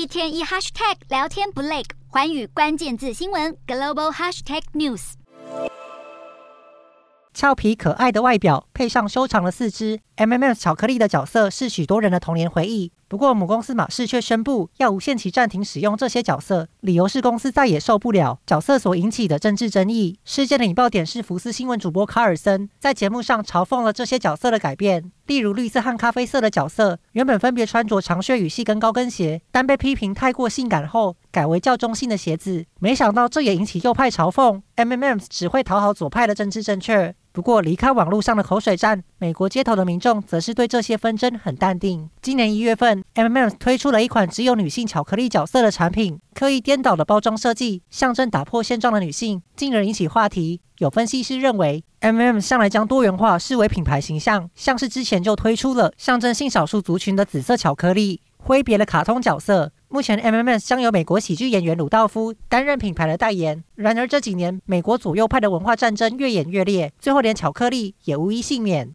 一天一 hashtag 聊天不累，环宇关键字新闻 global hashtag news。俏皮可爱的外表配上修长的四肢，M&M's 巧克力的角色是许多人的童年回忆。不过，母公司马氏却宣布要无限期暂停使用这些角色，理由是公司再也受不了角色所引起的政治争议。事件的引爆点是福斯新闻主播卡尔森在节目上嘲讽了这些角色的改变，例如绿色和咖啡色的角色原本分别穿着长靴与细跟高跟鞋，但被批评太过性感后，改为较中性的鞋子。没想到这也引起右派嘲讽，M&M's 只会讨好左派的政治正确。不过，离开网络上的口水战，美国街头的民众则是对这些纷争很淡定。今年一月份。M&M's 推出了一款只有女性巧克力角色的产品，刻意颠倒的包装设计，象征打破现状的女性，进而引起话题。有分析师认为，M&M's 向来将多元化视为品牌形象，像是之前就推出了象征性少数族群的紫色巧克力，挥别了卡通角色。目前，M&M's 将由美国喜剧演员鲁道夫担任品牌的代言。然而这几年，美国左右派的文化战争越演越烈，最后连巧克力也无一幸免。